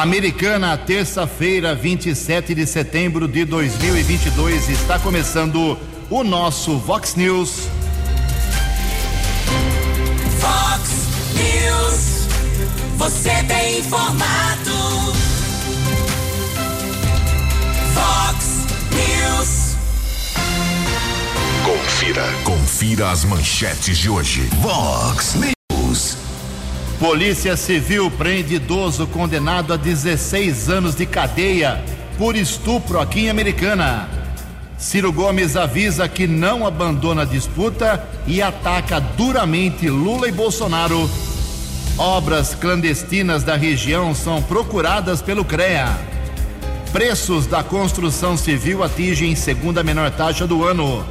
Americana, terça-feira, 27 de setembro de 2022, está começando o nosso Vox News. Vox News, você tem informado. Vox News. Confira, confira as manchetes de hoje. Vox News. Polícia Civil prende idoso condenado a 16 anos de cadeia por estupro aqui em Americana. Ciro Gomes avisa que não abandona a disputa e ataca duramente Lula e Bolsonaro. Obras clandestinas da região são procuradas pelo CREA. Preços da construção civil atingem segunda menor taxa do ano.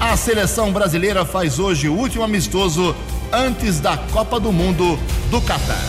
A seleção brasileira faz hoje o último amistoso antes da Copa do Mundo do Catar.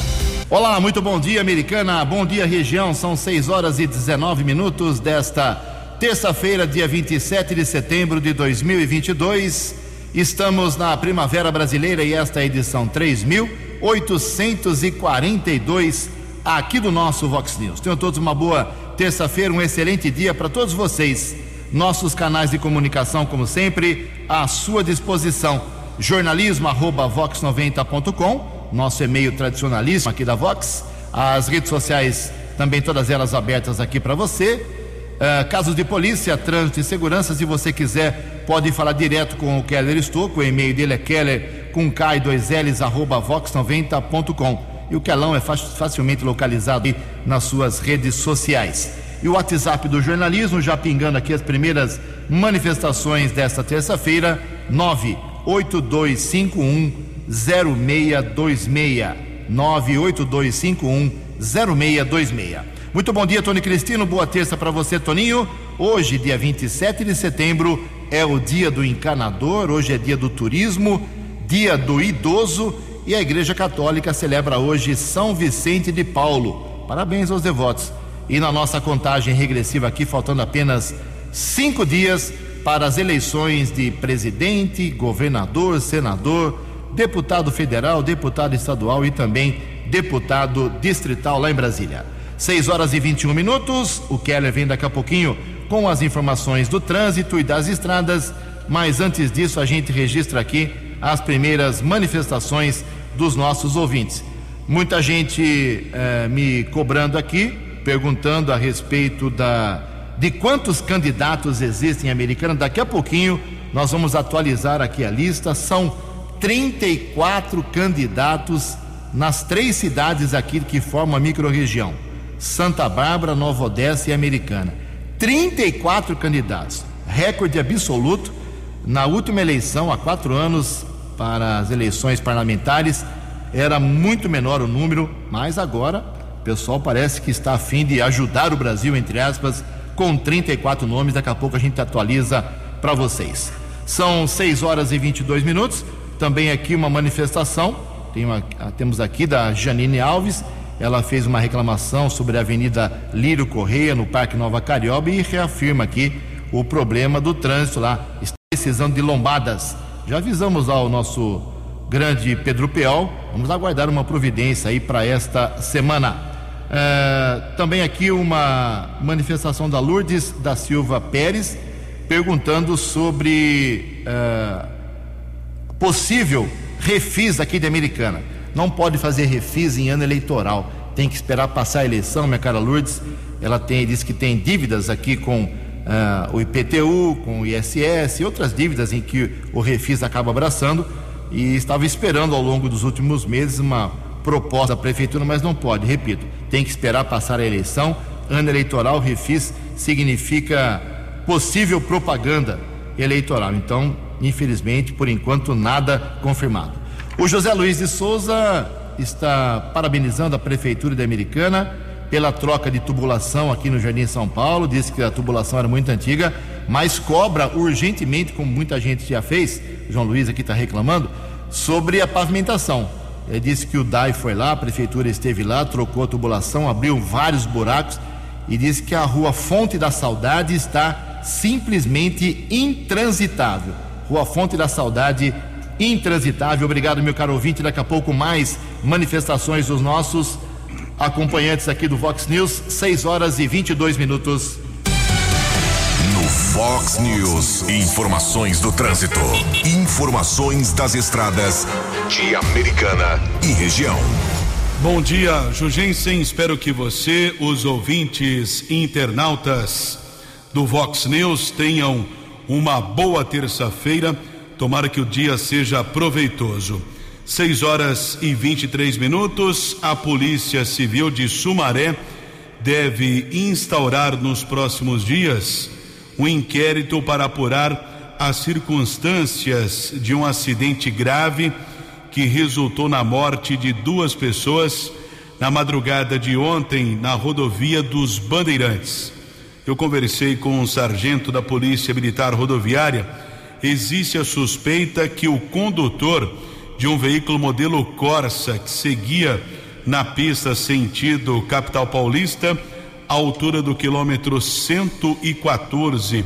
Olá, muito bom dia, americana. Bom dia, região. São 6 horas e 19 minutos desta terça-feira, dia 27 de setembro de 2022. Estamos na Primavera Brasileira e esta é a edição 3842 aqui do nosso Vox News. Tenham todos uma boa terça-feira, um excelente dia para todos vocês. Nossos canais de comunicação, como sempre, à sua disposição jornalismo arroba vox90.com, nosso e-mail tradicionalíssimo aqui da Vox, as redes sociais também todas elas abertas aqui para você. Uh, casos de polícia, trânsito e segurança, se você quiser, pode falar direto com o Keller Estouco, o e-mail dele é keller com k 2 ls arroba vox90.com. E o Kelão é facilmente localizado nas suas redes sociais. E o WhatsApp do jornalismo, já pingando aqui as primeiras manifestações desta terça-feira, 9 8251 0626. 98251 0626. Muito bom dia, Tony Cristino. Boa terça para você, Toninho. Hoje, dia 27 de setembro, é o dia do encanador, hoje é dia do turismo, dia do idoso e a Igreja Católica celebra hoje São Vicente de Paulo. Parabéns aos devotos. E na nossa contagem regressiva aqui, faltando apenas cinco dias, para as eleições de presidente, governador, senador, deputado federal, deputado estadual e também deputado distrital lá em Brasília. 6 horas e 21 minutos. O Keller vem daqui a pouquinho com as informações do trânsito e das estradas, mas antes disso a gente registra aqui as primeiras manifestações dos nossos ouvintes. Muita gente eh, me cobrando aqui, perguntando a respeito da de quantos candidatos existem em Americana. Daqui a pouquinho nós vamos atualizar aqui a lista. São 34 candidatos nas três cidades aqui que formam a microrregião: Santa Bárbara, Nova Odessa e Americana. 34 candidatos, recorde absoluto. Na última eleição, há quatro anos, para as eleições parlamentares, era muito menor o número, mas agora o pessoal parece que está a fim de ajudar o Brasil, entre aspas, com 34 nomes. Daqui a pouco a gente atualiza para vocês. São 6 horas e 22 minutos. Também aqui uma manifestação. Uma, temos aqui da Janine Alves. Ela fez uma reclamação sobre a Avenida Lírio Correia, no Parque Nova Carioba, e reafirma aqui o problema do trânsito lá. Está precisando de lombadas. Já avisamos ao nosso grande Pedro Peol. Vamos aguardar uma providência aí para esta semana. É, também aqui uma manifestação da Lourdes da Silva Pérez, perguntando sobre é, possível refis aqui de Americana. Não pode fazer refis em ano eleitoral, tem que esperar passar a eleição, minha cara Lourdes. Ela tem, diz que tem dívidas aqui com uh, o IPTU, com o ISS e outras dívidas em que o refis acaba abraçando e estava esperando ao longo dos últimos meses uma proposta da prefeitura, mas não pode, repito, tem que esperar passar a eleição. Ano eleitoral, refis significa possível propaganda eleitoral. Então, infelizmente, por enquanto, nada confirmado. O José Luiz de Souza está parabenizando a Prefeitura da Americana pela troca de tubulação aqui no Jardim São Paulo. Disse que a tubulação era muito antiga, mas cobra urgentemente, como muita gente já fez, João Luiz aqui está reclamando, sobre a pavimentação. Ele disse que o DAI foi lá, a prefeitura esteve lá, trocou a tubulação, abriu vários buracos e disse que a rua Fonte da Saudade está simplesmente intransitável. Rua Fonte da Saudade intransitável. Obrigado, meu caro ouvinte. Daqui a pouco mais manifestações dos nossos acompanhantes aqui do Vox News, 6 horas e 22 minutos. No Fox News, informações do trânsito. Informações das estradas Americana e região. Bom dia, Jugensen. Espero que você, os ouvintes internautas do Vox News, tenham uma boa terça-feira. Tomara que o dia seja proveitoso. 6 horas e 23 minutos. A Polícia Civil de Sumaré deve instaurar nos próximos dias um inquérito para apurar as circunstâncias de um acidente grave que resultou na morte de duas pessoas na madrugada de ontem na rodovia dos Bandeirantes. Eu conversei com um sargento da Polícia Militar Rodoviária. Existe a suspeita que o condutor de um veículo modelo Corsa que seguia na pista sentido capital paulista, à altura do quilômetro 114.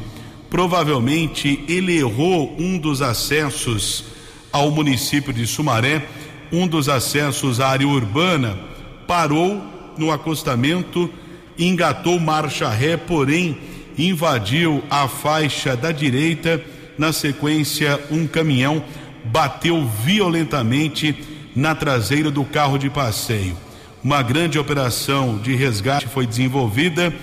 Provavelmente ele errou um dos acessos ao município de Sumaré, um dos acessos à área urbana, parou no acostamento, engatou marcha ré, porém invadiu a faixa da direita. Na sequência, um caminhão bateu violentamente na traseira do carro de passeio. Uma grande operação de resgate foi desenvolvida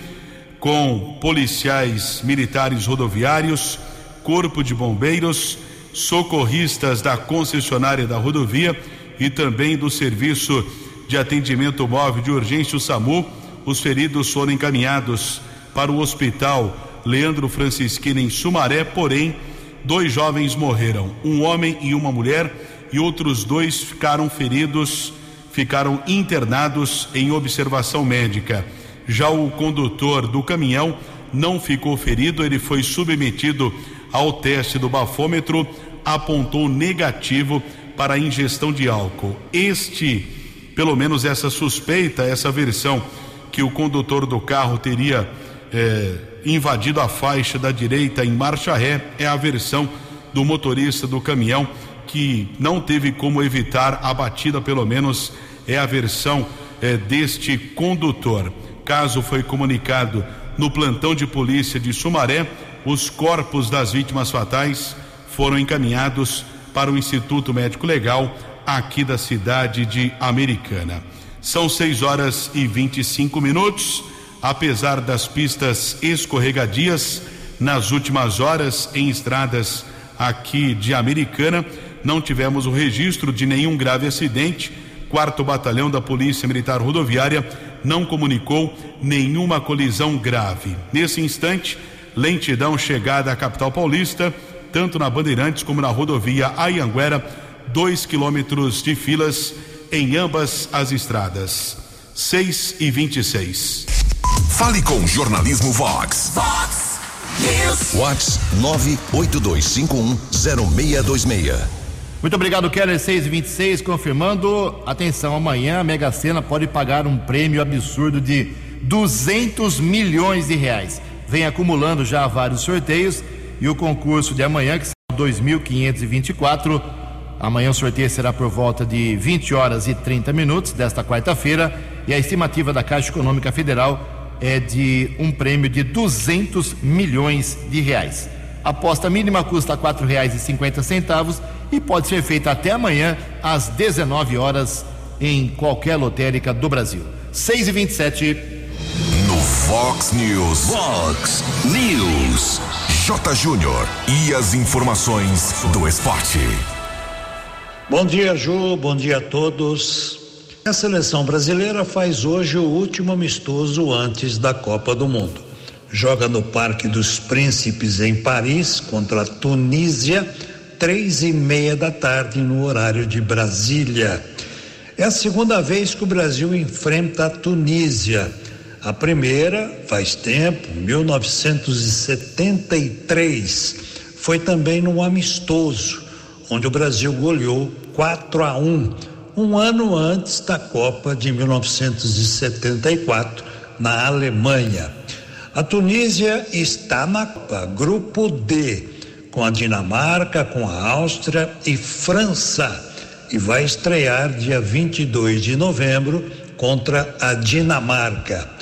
com policiais militares rodoviários, corpo de bombeiros, socorristas da concessionária da rodovia e também do serviço de atendimento móvel de urgência o SAMU. Os feridos foram encaminhados para o hospital Leandro Francisquini em Sumaré, porém dois jovens morreram, um homem e uma mulher, e outros dois ficaram feridos, ficaram internados em observação médica. Já o condutor do caminhão não ficou ferido, ele foi submetido ao teste do bafômetro, apontou negativo para a ingestão de álcool. Este, pelo menos essa suspeita, essa versão que o condutor do carro teria eh, invadido a faixa da direita em marcha ré é a versão do motorista do caminhão que não teve como evitar a batida, pelo menos é a versão é, deste condutor. Caso foi comunicado no plantão de polícia de Sumaré, os corpos das vítimas fatais foram encaminhados para o Instituto Médico Legal aqui da cidade de Americana. São 6 horas e 25 minutos apesar das pistas escorregadias nas últimas horas em estradas aqui de Americana, não tivemos o registro de nenhum grave acidente. Quarto Batalhão da Polícia Militar Rodoviária não comunicou nenhuma colisão grave. Nesse instante, lentidão chegada à capital paulista, tanto na Bandeirantes como na rodovia Ayanguera, dois quilômetros de filas em ambas as estradas. 6 e 26. Fale com o Jornalismo Vox. Vox News. Vox 982510626. Muito obrigado, Keller 626, confirmando. Atenção, amanhã a Mega Sena pode pagar um prêmio absurdo de 200 milhões de reais. Vem acumulando já vários sorteios e o concurso de amanhã, que será 2524. Amanhã o sorteio será por volta de 20 horas e 30 minutos desta quarta-feira e a estimativa da Caixa Econômica Federal é de um prêmio de 200 milhões de reais. A aposta mínima custa R$ 4,50 e pode ser feita até amanhã às 19 horas em qualquer lotérica do Brasil. 6 e 27 No Fox News. Fox News. J. Júnior. E as informações do esporte. Bom dia, Ju. Bom dia a todos. A seleção brasileira faz hoje o último amistoso antes da Copa do Mundo. Joga no Parque dos Príncipes em Paris contra a Tunísia, três e meia da tarde no horário de Brasília. É a segunda vez que o Brasil enfrenta a Tunísia. A primeira, faz tempo, 1973, foi também no amistoso, onde o Brasil goleou 4 a 1 um ano antes da Copa de 1974, na Alemanha. A Tunísia está na Copa, grupo D, com a Dinamarca, com a Áustria e França, e vai estrear dia 22 de novembro contra a Dinamarca.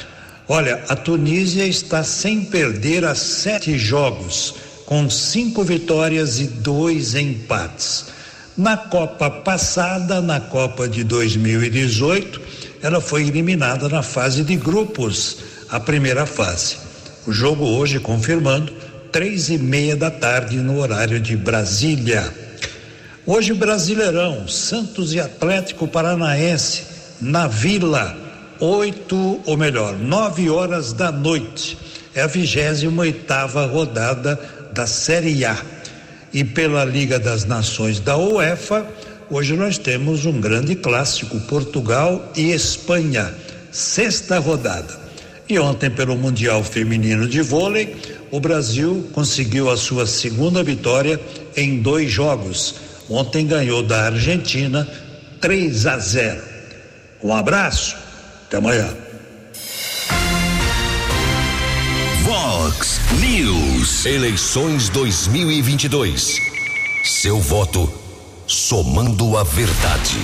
Olha, a Tunísia está sem perder a sete jogos, com cinco vitórias e dois empates. Na Copa passada, na Copa de 2018, ela foi eliminada na fase de grupos, a primeira fase. O jogo hoje confirmando três e meia da tarde no horário de Brasília. Hoje Brasileirão, Santos e Atlético Paranaense na Vila, oito ou melhor, nove horas da noite. É a vigésima oitava rodada da Série A. E pela Liga das Nações da UEFA, hoje nós temos um grande clássico, Portugal e Espanha, sexta rodada. E ontem, pelo Mundial Feminino de Vôlei, o Brasil conseguiu a sua segunda vitória em dois jogos. Ontem ganhou da Argentina 3 a 0. Um abraço, até amanhã. Vox News. Eleições 2022. Seu voto somando a verdade.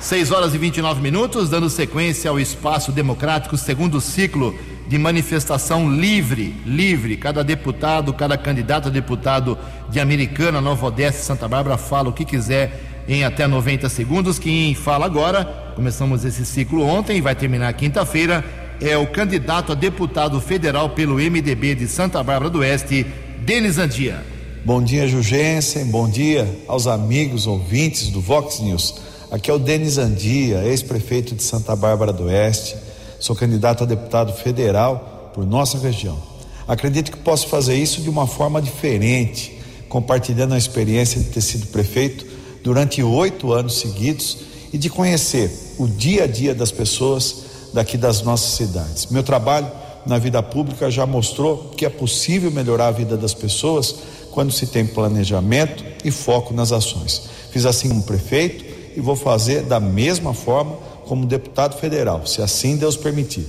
6 horas e 29 minutos, dando sequência ao espaço democrático, segundo ciclo de manifestação livre, livre. Cada deputado, cada candidato a deputado de Americana, Nova Odessa e Santa Bárbara fala o que quiser em até 90 segundos. Quem fala agora, começamos esse ciclo ontem e vai terminar quinta-feira, é o candidato a deputado federal pelo MDB de Santa Bárbara do Oeste, Denis Andia. Bom dia, Jugensen. Bom dia aos amigos ouvintes do Vox News. Aqui é o Denis Andia, ex-prefeito de Santa Bárbara do Oeste Sou candidato a deputado federal por nossa região. Acredito que posso fazer isso de uma forma diferente, compartilhando a experiência de ter sido prefeito durante oito anos seguidos e de conhecer o dia a dia das pessoas daqui das nossas cidades. Meu trabalho na vida pública já mostrou que é possível melhorar a vida das pessoas quando se tem planejamento e foco nas ações. Fiz assim como prefeito e vou fazer da mesma forma como deputado federal, se assim Deus permitir,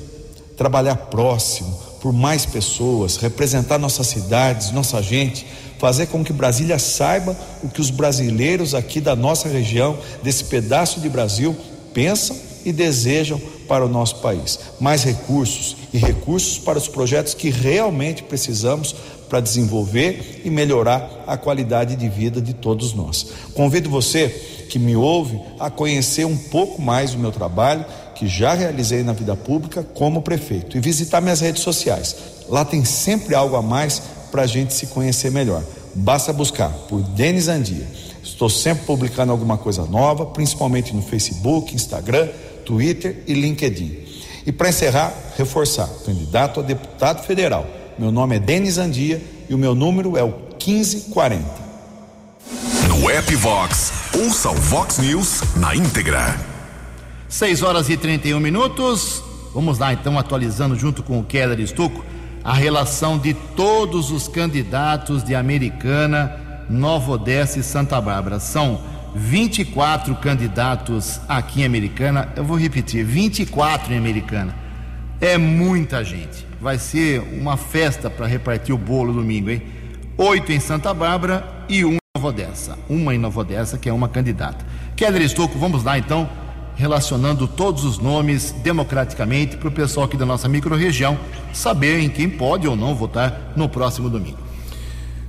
trabalhar próximo, por mais pessoas, representar nossas cidades, nossa gente, fazer com que Brasília saiba o que os brasileiros aqui da nossa região, desse pedaço de Brasil, pensam e desejam para o nosso país. Mais recursos e recursos para os projetos que realmente precisamos para desenvolver e melhorar a qualidade de vida de todos nós. Convido você que me ouve a conhecer um pouco mais o meu trabalho que já realizei na vida pública como prefeito e visitar minhas redes sociais. Lá tem sempre algo a mais para a gente se conhecer melhor. Basta buscar por Denis Andia. Estou sempre publicando alguma coisa nova, principalmente no Facebook, Instagram, Twitter e LinkedIn. E para encerrar, reforçar: candidato a deputado federal. Meu nome é Denis Andia e o meu número é o 1540. No app Vox, ouça o Vox News na íntegra. 6 horas e 31 minutos. Vamos lá então, atualizando junto com o Keller Estuco a relação de todos os candidatos de Americana, Nova Odessa e Santa Bárbara. São 24 candidatos aqui em Americana. Eu vou repetir: 24 em Americana. É muita gente. Vai ser uma festa para repartir o bolo domingo, hein? Oito em Santa Bárbara e um Nova Odessa, uma em Nova Odessa, que é uma candidata. Keller Estocco, vamos lá então, relacionando todos os nomes democraticamente para o pessoal aqui da nossa microrregião saber em quem pode ou não votar no próximo domingo.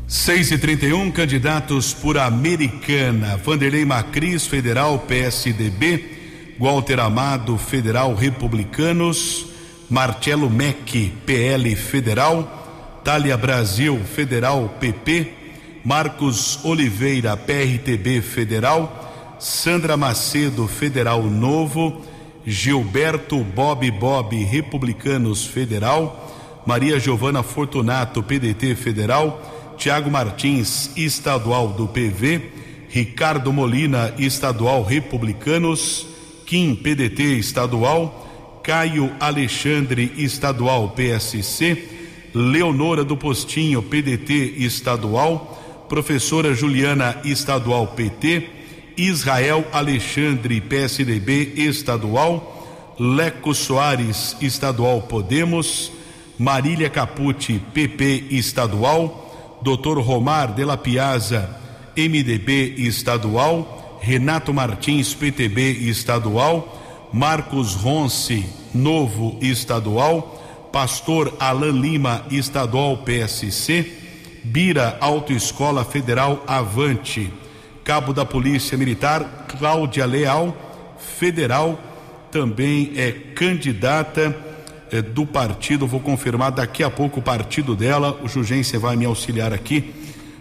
6 e 31 candidatos por Americana. Vanderlei Macris, Federal PSDB. Walter Amado, Federal Republicanos. Marcelo Mec, PL Federal. Thalia Brasil, Federal PP. Marcos Oliveira, PRTB Federal, Sandra Macedo, Federal Novo, Gilberto Bob Bob, Republicanos Federal, Maria Giovana Fortunato, PDT Federal, Tiago Martins, Estadual do PV, Ricardo Molina, Estadual Republicanos, Kim, PDT Estadual, Caio Alexandre, Estadual PSC, Leonora do Postinho, PDT Estadual, professora Juliana Estadual PT, Israel Alexandre PSDB Estadual, Leco Soares Estadual Podemos, Marília Capucci PP Estadual, Dr. Romar de la Piazza MDB Estadual, Renato Martins PTB Estadual, Marcos Ronce, novo estadual, Pastor Alain Lima, estadual PSC, Bira Autoescola Federal Avante, Cabo da Polícia Militar Cláudia Leal, federal, também é candidata é, do partido, vou confirmar daqui a pouco o partido dela, o Jugência vai me auxiliar aqui,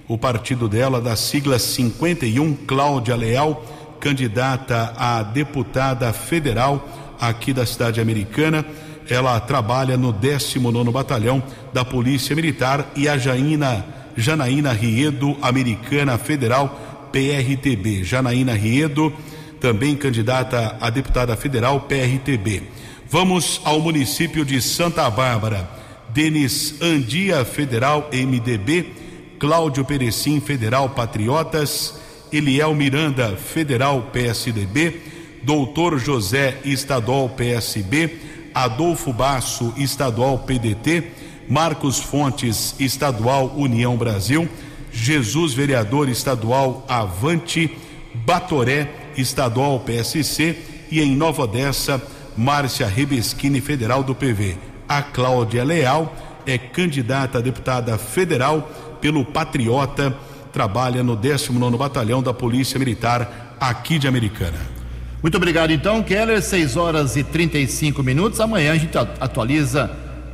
o partido dela, da sigla 51, Cláudia Leal, candidata a deputada federal aqui da cidade americana. Ela trabalha no 19 Batalhão da Polícia Militar e a Jaina, Janaína Riedo, americana federal, PRTB. Janaína Riedo, também candidata a deputada federal, PRTB. Vamos ao município de Santa Bárbara. Denis Andia, federal, MDB. Cláudio Perecim, federal, Patriotas. Eliel Miranda, federal, PSDB. Doutor José, estadual, PSB. Adolfo Basso, estadual, PDT. Marcos Fontes, estadual, União Brasil. Jesus, vereador estadual, Avante. Batoré, estadual, PSC. E em Nova Odessa, Márcia Rebeschini, federal do PV. A Cláudia Leal é candidata a deputada federal pelo Patriota, trabalha no 19 Batalhão da Polícia Militar aqui de Americana. Muito obrigado então, Keller. 6 horas e 35 minutos. Amanhã a gente atualiza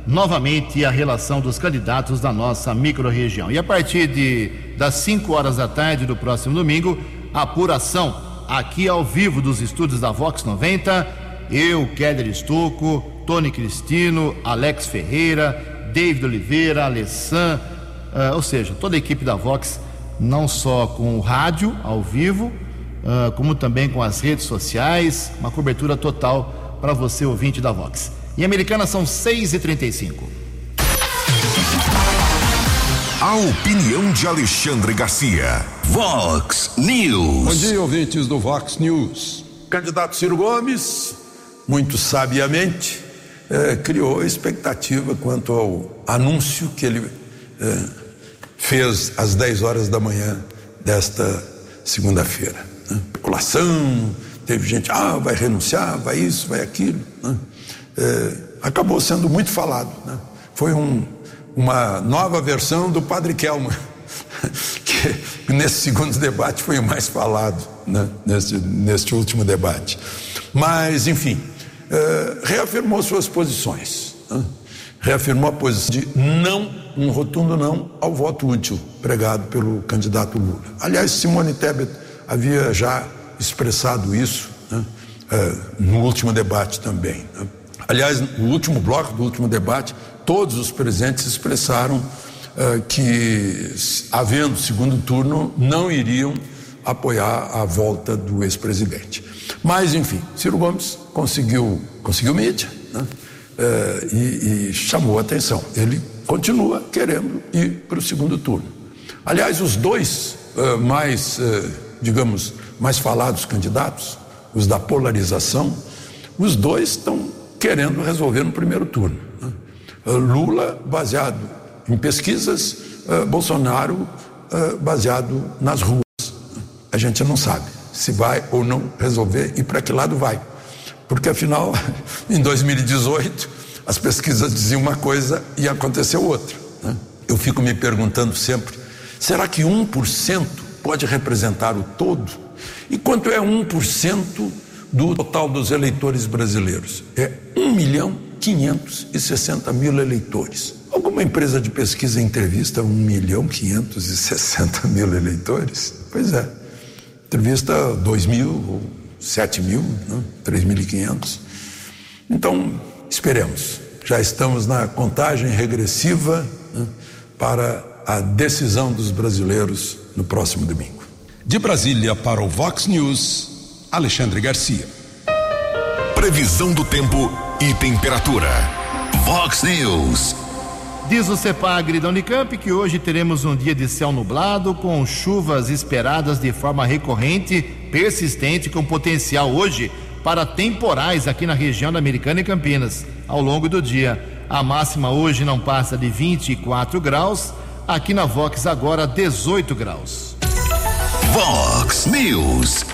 novamente a relação dos candidatos da nossa microrregião. E a partir de, das 5 horas da tarde do próximo domingo, apuração aqui ao vivo dos estúdios da Vox 90 eu, Keller Estocco, Tony Cristino, Alex Ferreira, David Oliveira, Alessan, uh, ou seja, toda a equipe da Vox, não só com o rádio ao vivo, uh, como também com as redes sociais, uma cobertura total para você, ouvinte da Vox. Em Americana são 6h35. A opinião de Alexandre Garcia. Vox News. Bom dia, ouvintes do Vox News. Candidato Ciro Gomes muito sabiamente, eh, criou expectativa quanto ao anúncio que ele eh, fez às 10 horas da manhã desta segunda-feira. Né? Especulação, teve gente, ah, vai renunciar, vai isso, vai aquilo. Né? Eh, acabou sendo muito falado. Né? Foi um, uma nova versão do Padre Kelman, que nesse segundo debate foi o mais falado, né? neste, neste último debate. Mas, enfim, eh, reafirmou suas posições. Né? Reafirmou a posição de não, um rotundo não ao voto útil pregado pelo candidato Lula. Aliás, Simone Tebet havia já expressado isso né? uh, no último debate também. Né? Aliás, no último bloco do último debate, todos os presentes expressaram uh, que, havendo segundo turno, não iriam apoiar a volta do ex-presidente. Mas, enfim, Ciro Gomes conseguiu, conseguiu mídia né? é, e, e, chamou a atenção. Ele continua querendo ir para o segundo turno. Aliás, os dois é, mais, é, digamos, mais falados candidatos, os da polarização, os dois estão querendo resolver no primeiro turno. Né? Lula baseado em pesquisas, Bolsonaro baseado nas ruas. A gente não sabe se vai ou não resolver e para que lado vai. Porque afinal, em 2018, as pesquisas diziam uma coisa e aconteceu outra. Né? Eu fico me perguntando sempre: será que 1% pode representar o todo? E quanto é 1% do total dos eleitores brasileiros? É 1 milhão 560 mil eleitores. Alguma empresa de pesquisa entrevista 1 milhão 560 mil eleitores? Pois é. Entrevista 2 mil, 7 mil, né? 3.500. Então, esperemos. Já estamos na contagem regressiva né? para a decisão dos brasileiros no próximo domingo. De Brasília para o Vox News, Alexandre Garcia. Previsão do tempo e temperatura. Vox News. Diz o CEPAGRI da Unicamp que hoje teremos um dia de céu nublado, com chuvas esperadas de forma recorrente, persistente, com potencial hoje para temporais aqui na região da Americana e Campinas, ao longo do dia. A máxima hoje não passa de 24 graus, aqui na Vox agora 18 graus. Vox News.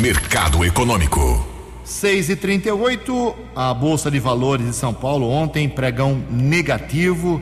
Mercado Econômico. 6 e 38 a Bolsa de Valores de São Paulo ontem, pregão negativo,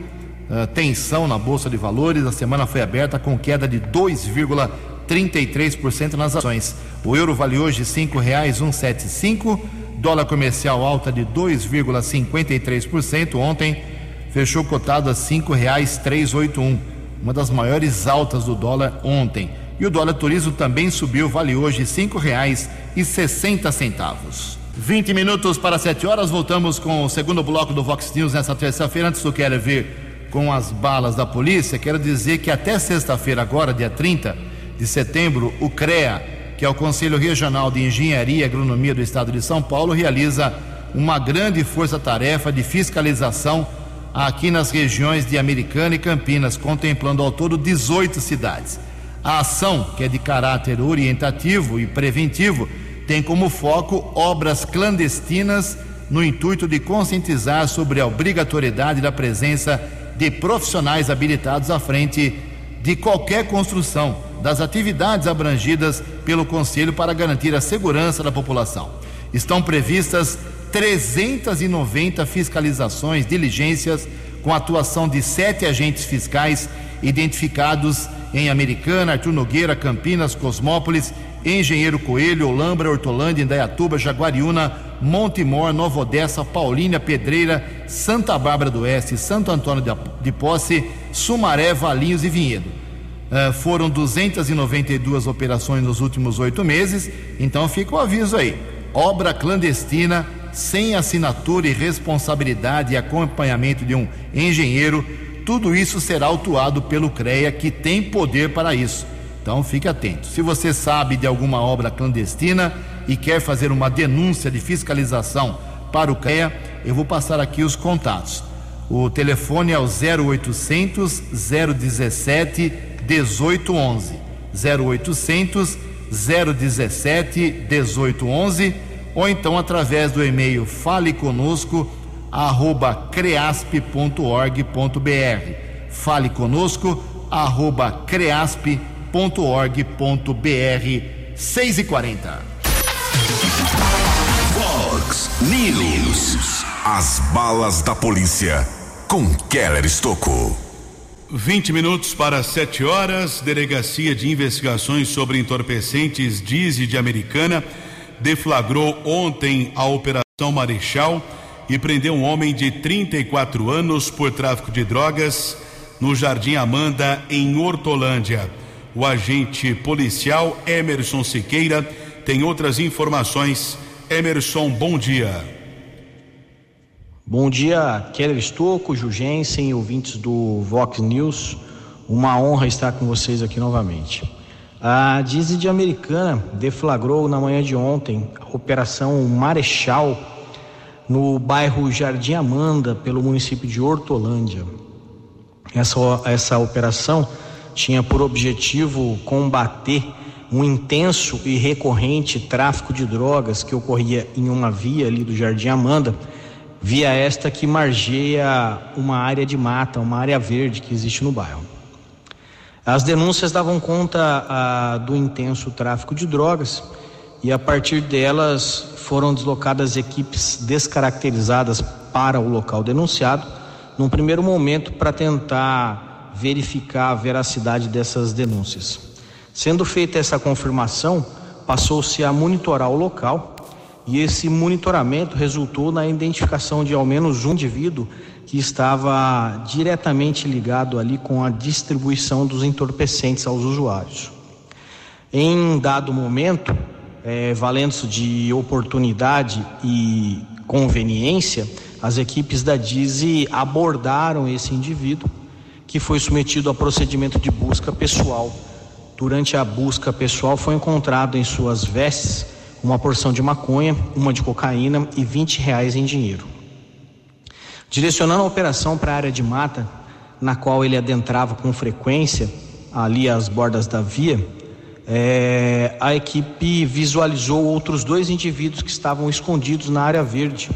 uh, tensão na Bolsa de Valores. A semana foi aberta com queda de 2,33% nas ações. O euro vale hoje R$ 5,175, dólar comercial alta de 2,53%. Ontem fechou cotado a R$ 5,381, uma das maiores altas do dólar ontem. E o dólar turismo também subiu, vale hoje R$ 5,60. 20 minutos para 7 horas, voltamos com o segundo bloco do Vox News nessa terça-feira. Antes do Keller ver com as balas da polícia, quero dizer que até sexta-feira, agora, dia 30 de setembro, o CREA, que é o Conselho Regional de Engenharia e Agronomia do Estado de São Paulo, realiza uma grande força-tarefa de fiscalização aqui nas regiões de Americana e Campinas, contemplando ao todo 18 cidades. A ação, que é de caráter orientativo e preventivo, tem como foco obras clandestinas no intuito de conscientizar sobre a obrigatoriedade da presença de profissionais habilitados à frente de qualquer construção das atividades abrangidas pelo Conselho para garantir a segurança da população. Estão previstas 390 fiscalizações, diligências, com atuação de sete agentes fiscais identificados em Americana, Artur Nogueira, Campinas, Cosmópolis, Engenheiro Coelho, Olambra, Hortolândia, Indaiatuba, Jaguariúna, Montemor, Nova Odessa, Paulínia, Pedreira, Santa Bárbara do Oeste, Santo Antônio de Posse, Sumaré, Valinhos e Vinhedo. Uh, foram 292 operações nos últimos oito meses, então fica o aviso aí. Obra clandestina, sem assinatura e responsabilidade e acompanhamento de um engenheiro tudo isso será autuado pelo CREA, que tem poder para isso. Então fique atento. Se você sabe de alguma obra clandestina e quer fazer uma denúncia de fiscalização para o CREA, eu vou passar aqui os contatos. O telefone é o 0800 017 1811. 0800 017 1811 ou então através do e-mail fale conosco arroba creasp.org.br. Fale conosco, arroba creasp.org.br. 6 e 40 Fox News. As balas da polícia com Keller Estocou. 20 minutos para 7 horas. Delegacia de Investigações sobre Entorpecentes Dize de Americana deflagrou ontem a Operação Marechal e prendeu um homem de 34 anos por tráfico de drogas no Jardim Amanda, em Hortolândia. O agente policial Emerson Siqueira tem outras informações. Emerson, bom dia. Bom dia, Keller Estocco, Jugensen, ouvintes do Vox News. Uma honra estar com vocês aqui novamente. A Dizzy de Americana deflagrou na manhã de ontem a Operação Marechal no bairro Jardim Amanda, pelo município de Hortolândia. Essa, essa operação tinha por objetivo combater um intenso e recorrente tráfico de drogas que ocorria em uma via ali do Jardim Amanda, via esta que margeia uma área de mata, uma área verde que existe no bairro. As denúncias davam conta ah, do intenso tráfico de drogas e a partir delas foram deslocadas equipes descaracterizadas para o local denunciado, num primeiro momento para tentar verificar a veracidade dessas denúncias. Sendo feita essa confirmação, passou-se a monitorar o local e esse monitoramento resultou na identificação de ao menos um indivíduo que estava diretamente ligado ali com a distribuição dos entorpecentes aos usuários. Em dado momento, é, valendo-se de oportunidade e conveniência, as equipes da DISE abordaram esse indivíduo que foi submetido a procedimento de busca pessoal. Durante a busca pessoal foi encontrado em suas vestes uma porção de maconha, uma de cocaína e 20 reais em dinheiro. Direcionando a operação para a área de mata, na qual ele adentrava com frequência, ali às bordas da via, é, a equipe visualizou outros dois indivíduos que estavam escondidos na área verde.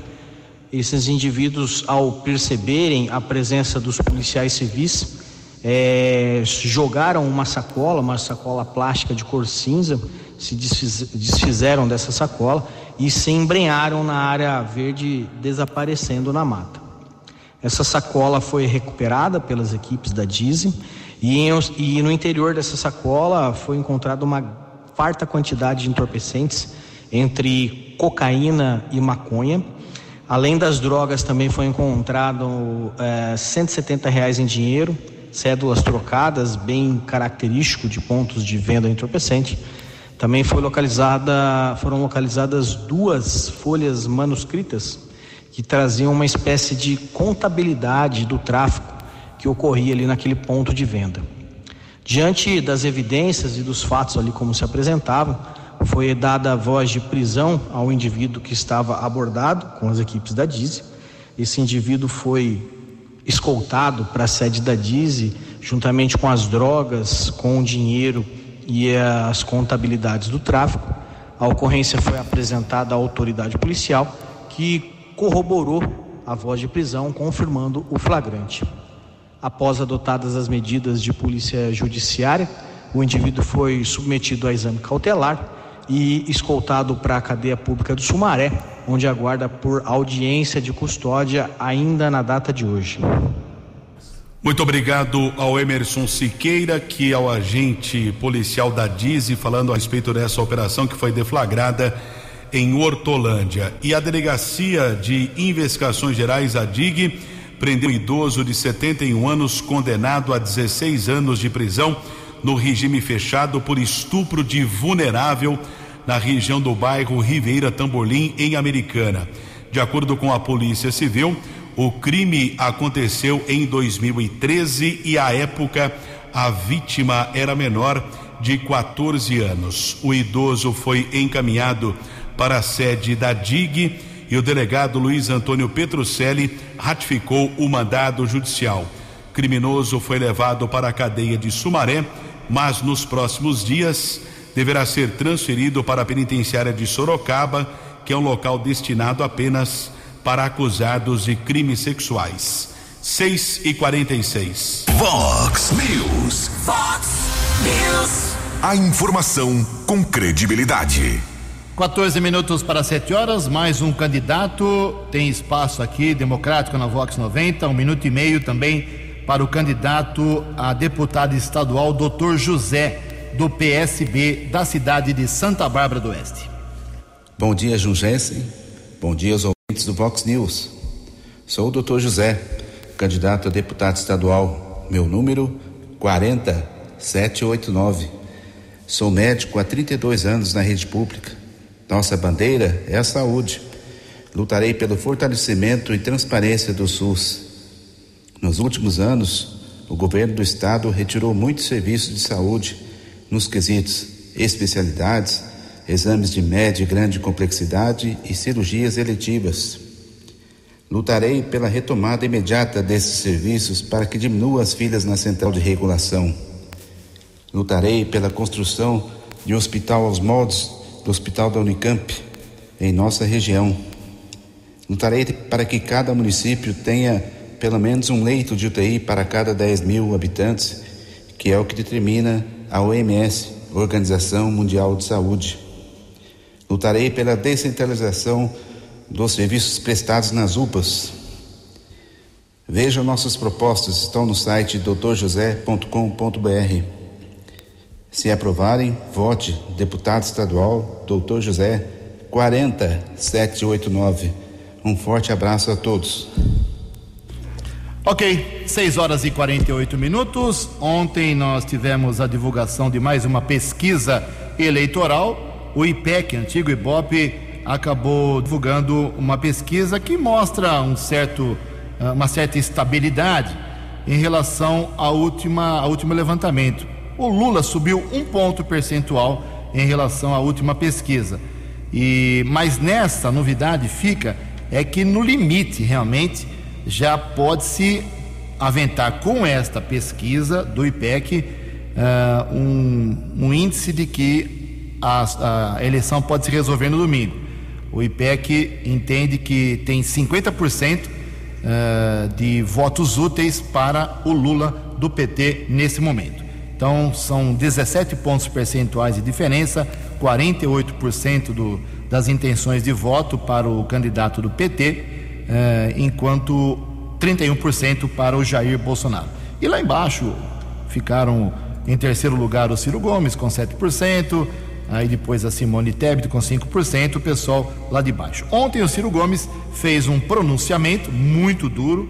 Esses indivíduos, ao perceberem a presença dos policiais civis, é, jogaram uma sacola, uma sacola plástica de cor cinza, se desfiz, desfizeram dessa sacola e se embrenharam na área verde, desaparecendo na mata. Essa sacola foi recuperada pelas equipes da DISE e, e no interior dessa sacola foi encontrada uma farta quantidade de entorpecentes entre cocaína e maconha. Além das drogas, também foi encontrado é, 170 reais em dinheiro, cédulas trocadas, bem característico de pontos de venda entorpecente. Também foi localizada, foram localizadas duas folhas manuscritas que traziam uma espécie de contabilidade do tráfico que ocorria ali naquele ponto de venda. Diante das evidências e dos fatos ali como se apresentavam, foi dada a voz de prisão ao indivíduo que estava abordado com as equipes da DISE. Esse indivíduo foi escoltado para a sede da DISE, juntamente com as drogas, com o dinheiro e as contabilidades do tráfico. A ocorrência foi apresentada à autoridade policial, que corroborou a voz de prisão, confirmando o flagrante. Após adotadas as medidas de polícia judiciária, o indivíduo foi submetido a exame cautelar e escoltado para a cadeia pública do Sumaré, onde aguarda por audiência de custódia ainda na data de hoje. Muito obrigado ao Emerson Siqueira, que é o agente policial da DIZI, falando a respeito dessa operação que foi deflagrada em Hortolândia. E a Delegacia de Investigações Gerais, a DIG, prendeu um idoso de 71 anos condenado a 16 anos de prisão no regime fechado por estupro de vulnerável na região do bairro Ribeira Tamborlim, em Americana. De acordo com a Polícia Civil, o crime aconteceu em 2013 e, à época, a vítima era menor de 14 anos. O idoso foi encaminhado para a sede da DIG e o delegado Luiz Antônio Petrucelli ratificou o mandado judicial. O criminoso foi levado para a cadeia de Sumaré, mas nos próximos dias deverá ser transferido para a penitenciária de Sorocaba, que é um local destinado apenas para acusados de crimes sexuais. 6 e 46. Vox News. Vox News. A informação com credibilidade. 14 minutos para 7 horas, mais um candidato. Tem espaço aqui, democrático na Vox 90, um minuto e meio também para o candidato a deputado estadual, doutor José, do PSB da cidade de Santa Bárbara do Oeste. Bom dia, Jungensen. Bom dia aos ouvintes do Vox News. Sou o doutor José, candidato a deputado estadual, meu número 40789. Sou médico há 32 anos na rede pública. Nossa bandeira é a saúde. Lutarei pelo fortalecimento e transparência do SUS. Nos últimos anos, o governo do estado retirou muitos serviços de saúde nos quesitos especialidades, exames de média e grande complexidade e cirurgias eletivas. Lutarei pela retomada imediata desses serviços para que diminua as filas na central de regulação. Lutarei pela construção de um hospital aos moldes do Hospital da Unicamp, em nossa região. Lutarei para que cada município tenha pelo menos um leito de UTI para cada 10 mil habitantes, que é o que determina a OMS, Organização Mundial de Saúde. Lutarei pela descentralização dos serviços prestados nas UPAs. Veja nossas propostas, estão no site doutorjosé.com.br. Se aprovarem, vote deputado estadual Doutor José 40789. Um forte abraço a todos. Ok, 6 horas e 48 minutos. Ontem nós tivemos a divulgação de mais uma pesquisa eleitoral. O IPEC, antigo IBOP, acabou divulgando uma pesquisa que mostra um certo, ah, uma certa estabilidade em relação ao, última, ao último levantamento. O Lula subiu um ponto percentual em relação à última pesquisa. E mas nessa novidade fica é que no limite realmente já pode-se aventar com esta pesquisa do IPEC uh, um, um, índice de que a, a, eleição pode se resolver no domingo. O IPEC entende que tem 50% uh, de votos úteis para o Lula do PT nesse momento. Então, são 17 pontos percentuais de diferença, 48% do, das intenções de voto para o candidato do PT, eh, enquanto 31% para o Jair Bolsonaro. E lá embaixo ficaram em terceiro lugar o Ciro Gomes com 7%, aí depois a Simone Tebet com 5%, o pessoal lá de baixo. Ontem o Ciro Gomes fez um pronunciamento muito duro,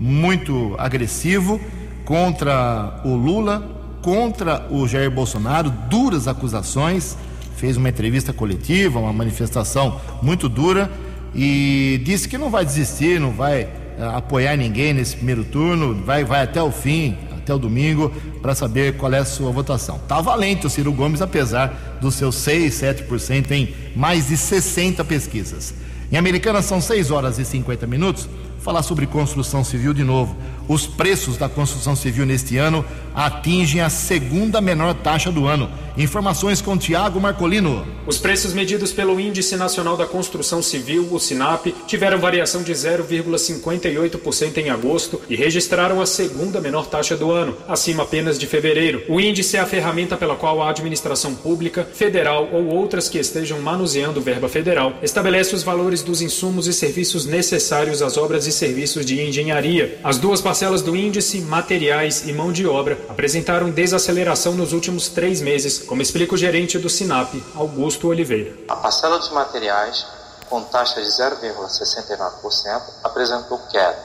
muito agressivo contra o Lula, contra o Jair Bolsonaro, duras acusações, fez uma entrevista coletiva, uma manifestação muito dura e disse que não vai desistir, não vai uh, apoiar ninguém nesse primeiro turno, vai, vai até o fim, até o domingo, para saber qual é a sua votação. Tá valente o Ciro Gomes, apesar dos seus 6, 7% em mais de 60 pesquisas. Em Americana são 6 horas e 50 minutos. Falar sobre construção civil de novo. Os preços da construção civil neste ano atingem a segunda menor taxa do ano. Informações com Tiago Marcolino. Os preços medidos pelo Índice Nacional da Construção Civil, o SINAP, tiveram variação de 0,58% em agosto e registraram a segunda menor taxa do ano, acima apenas de fevereiro. O índice é a ferramenta pela qual a administração pública, federal ou outras que estejam manuseando verba federal estabelece os valores dos insumos e serviços necessários às obras e serviços de engenharia. As duas parcelas do índice, materiais e mão de obra, apresentaram desaceleração nos últimos três meses, como explica o gerente do SINAP, Augusto Oliveira. A parcela dos materiais, com taxa de 0,69%, apresentou queda,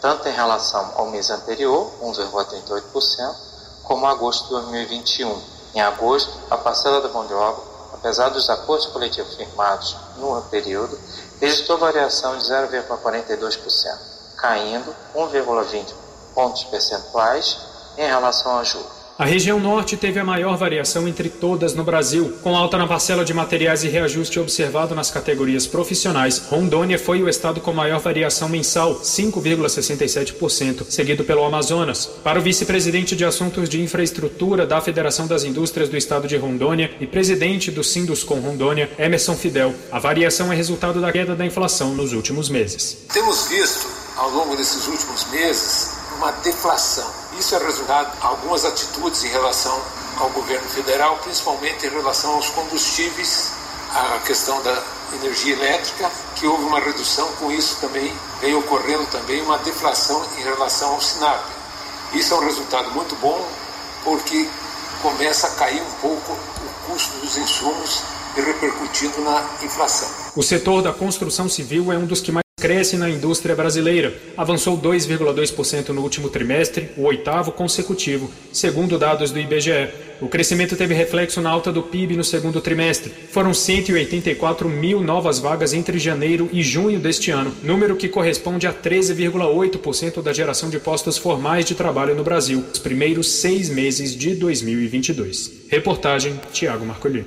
tanto em relação ao mês anterior, 11,38%, como a agosto de 2021. Em agosto, a parcela da mão de obra, apesar dos acordos coletivos firmados no período, registrou variação de 0,42%, caindo 1,20 pontos percentuais em relação a julho. A região norte teve a maior variação entre todas no Brasil, com alta na parcela de materiais e reajuste observado nas categorias profissionais. Rondônia foi o estado com maior variação mensal, 5,67%, seguido pelo Amazonas. Para o vice-presidente de Assuntos de Infraestrutura da Federação das Indústrias do Estado de Rondônia e presidente do Sinduscom Rondônia, Emerson Fidel, a variação é resultado da queda da inflação nos últimos meses. Temos visto, ao longo desses últimos meses, uma deflação isso é resultado de algumas atitudes em relação ao governo federal, principalmente em relação aos combustíveis, a questão da energia elétrica, que houve uma redução, com isso também vem ocorrendo também uma deflação em relação ao SINAP. Isso é um resultado muito bom, porque começa a cair um pouco o custo dos insumos e repercutindo na inflação. O setor da construção civil é um dos que mais cresce na indústria brasileira. Avançou 2,2% no último trimestre, o oitavo consecutivo, segundo dados do IBGE. O crescimento teve reflexo na alta do PIB no segundo trimestre. Foram 184 mil novas vagas entre janeiro e junho deste ano, número que corresponde a 13,8% da geração de postos formais de trabalho no Brasil, nos primeiros seis meses de 2022. Reportagem Tiago Marcolini.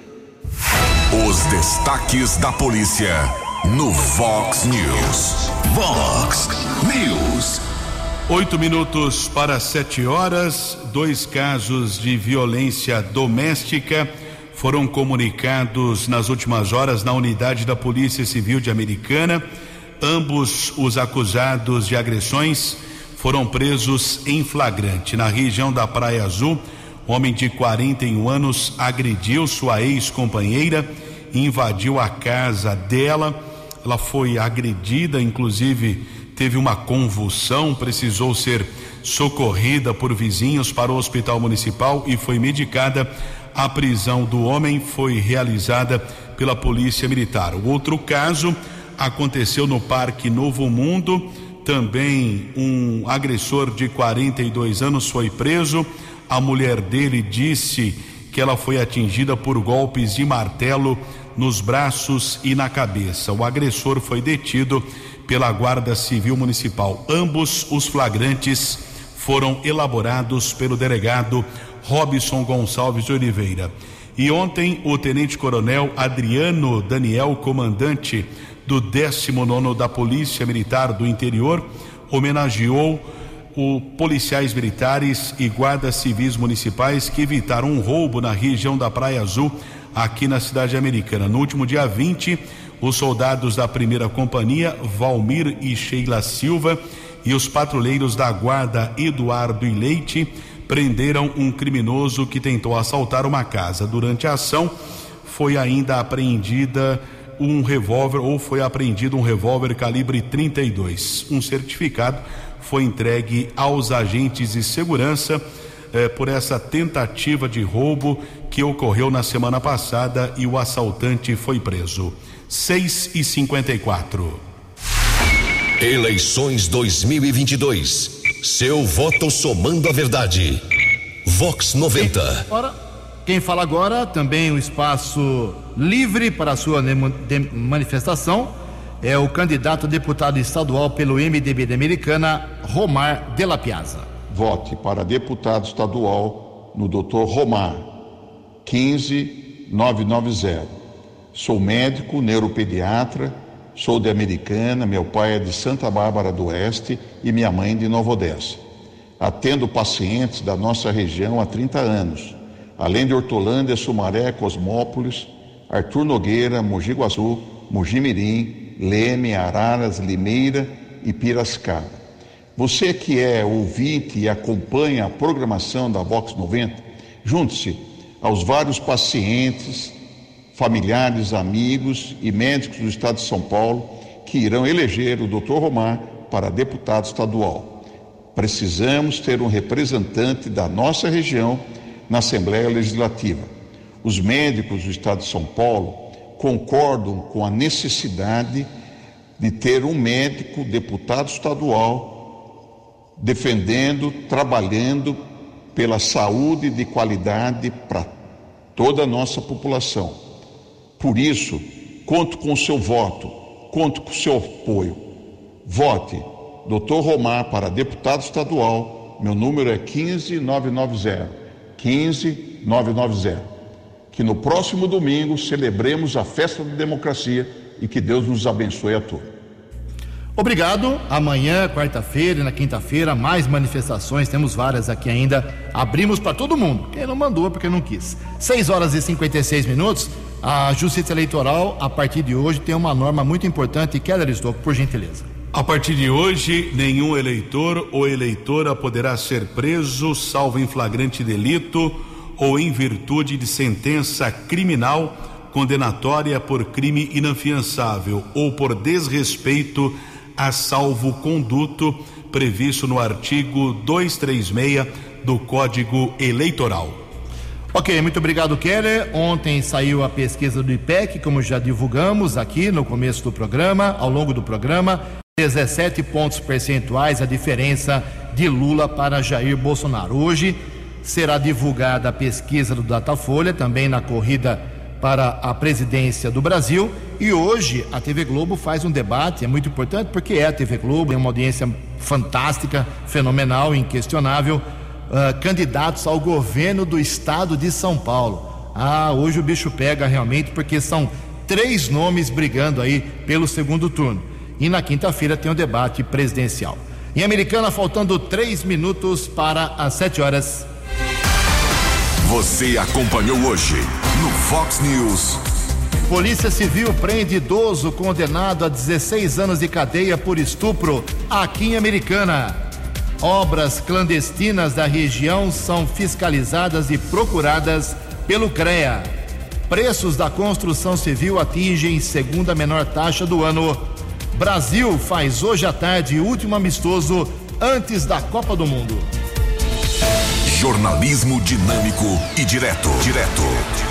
Os destaques da polícia no Vox News. Vox News. Oito minutos para sete horas. Dois casos de violência doméstica foram comunicados nas últimas horas na unidade da Polícia Civil de Americana. Ambos os acusados de agressões foram presos em flagrante na região da Praia Azul. Homem de 41 anos agrediu sua ex-companheira, invadiu a casa dela ela foi agredida, inclusive teve uma convulsão, precisou ser socorrida por vizinhos para o hospital municipal e foi medicada. A prisão do homem foi realizada pela Polícia Militar. O outro caso aconteceu no Parque Novo Mundo. Também um agressor de 42 anos foi preso. A mulher dele disse que ela foi atingida por golpes de martelo nos braços e na cabeça. O agressor foi detido pela Guarda Civil Municipal. Ambos os flagrantes foram elaborados pelo delegado Robson Gonçalves de Oliveira. E ontem o tenente-coronel Adriano Daniel, comandante do 19 da Polícia Militar do Interior, homenageou os policiais militares e guardas civis municipais que evitaram um roubo na região da Praia Azul aqui na cidade americana. No último dia 20, os soldados da primeira companhia, Valmir e Sheila Silva, e os patrulheiros da guarda Eduardo e Leite prenderam um criminoso que tentou assaltar uma casa. Durante a ação, foi ainda apreendida um revólver ou foi apreendido um revólver calibre 32. Um certificado foi entregue aos agentes de segurança eh, por essa tentativa de roubo que ocorreu na semana passada e o assaltante foi preso. 6 e 54. Eleições 2022. Seu voto somando a verdade. Vox 90. Ora, quem fala agora também o espaço livre para a sua manifestação é o candidato a deputado estadual pelo MDB da Americana, Romar de la Piazza. Vote para deputado estadual no Dr. Romar, 15990. Sou médico, neuropediatra, sou de Americana, meu pai é de Santa Bárbara do Oeste e minha mãe de Nova Odessa. Atendo pacientes da nossa região há 30 anos, além de Hortolândia, Sumaré, Cosmópolis, Arthur Nogueira, Mogi Guaçu, Mogi Mirim, Leme, Araras, Limeira e Piracicaba. Você que é ouvinte e acompanha a programação da Vox 90, junte-se aos vários pacientes, familiares, amigos e médicos do Estado de São Paulo que irão eleger o Dr. Romar para deputado estadual. Precisamos ter um representante da nossa região na Assembleia Legislativa. Os médicos do Estado de São Paulo concordam com a necessidade de ter um médico deputado estadual defendendo, trabalhando pela saúde de qualidade para toda a nossa população. Por isso, conto com o seu voto, conto com o seu apoio. Vote Dr. Romar para deputado estadual. Meu número é 15990. 15990. Que no próximo domingo celebremos a festa da democracia e que Deus nos abençoe a todos. Obrigado. Amanhã, quarta-feira e na quinta-feira, mais manifestações. Temos várias aqui ainda. Abrimos para todo mundo. Quem não mandou, porque não quis. 6 horas e 56 minutos. A Justiça Eleitoral, a partir de hoje, tem uma norma muito importante. Keller Estocco, por gentileza. A partir de hoje, nenhum eleitor ou eleitora poderá ser preso, salvo em flagrante delito ou em virtude de sentença criminal condenatória por crime inafiançável ou por desrespeito a salvo-conduto previsto no artigo 236 do Código Eleitoral. Ok, muito obrigado, Keller. Ontem saiu a pesquisa do IPEC, como já divulgamos aqui no começo do programa, ao longo do programa. 17 pontos percentuais a diferença de Lula para Jair Bolsonaro. Hoje será divulgada a pesquisa do Datafolha, também na corrida para a presidência do Brasil. E hoje a TV Globo faz um debate, é muito importante porque é a TV Globo, é uma audiência fantástica, fenomenal, inquestionável. Uh, candidatos ao governo do estado de São Paulo. Ah, hoje o bicho pega realmente porque são três nomes brigando aí pelo segundo turno. E na quinta-feira tem o um debate presidencial. Em Americana, faltando três minutos para as sete horas. Você acompanhou hoje Fox News. Polícia Civil prende idoso condenado a 16 anos de cadeia por estupro aqui em Americana. Obras clandestinas da região são fiscalizadas e procuradas pelo CREA. Preços da construção civil atingem segunda menor taxa do ano. Brasil faz hoje à tarde último amistoso antes da Copa do Mundo. Jornalismo dinâmico e direto. Direto.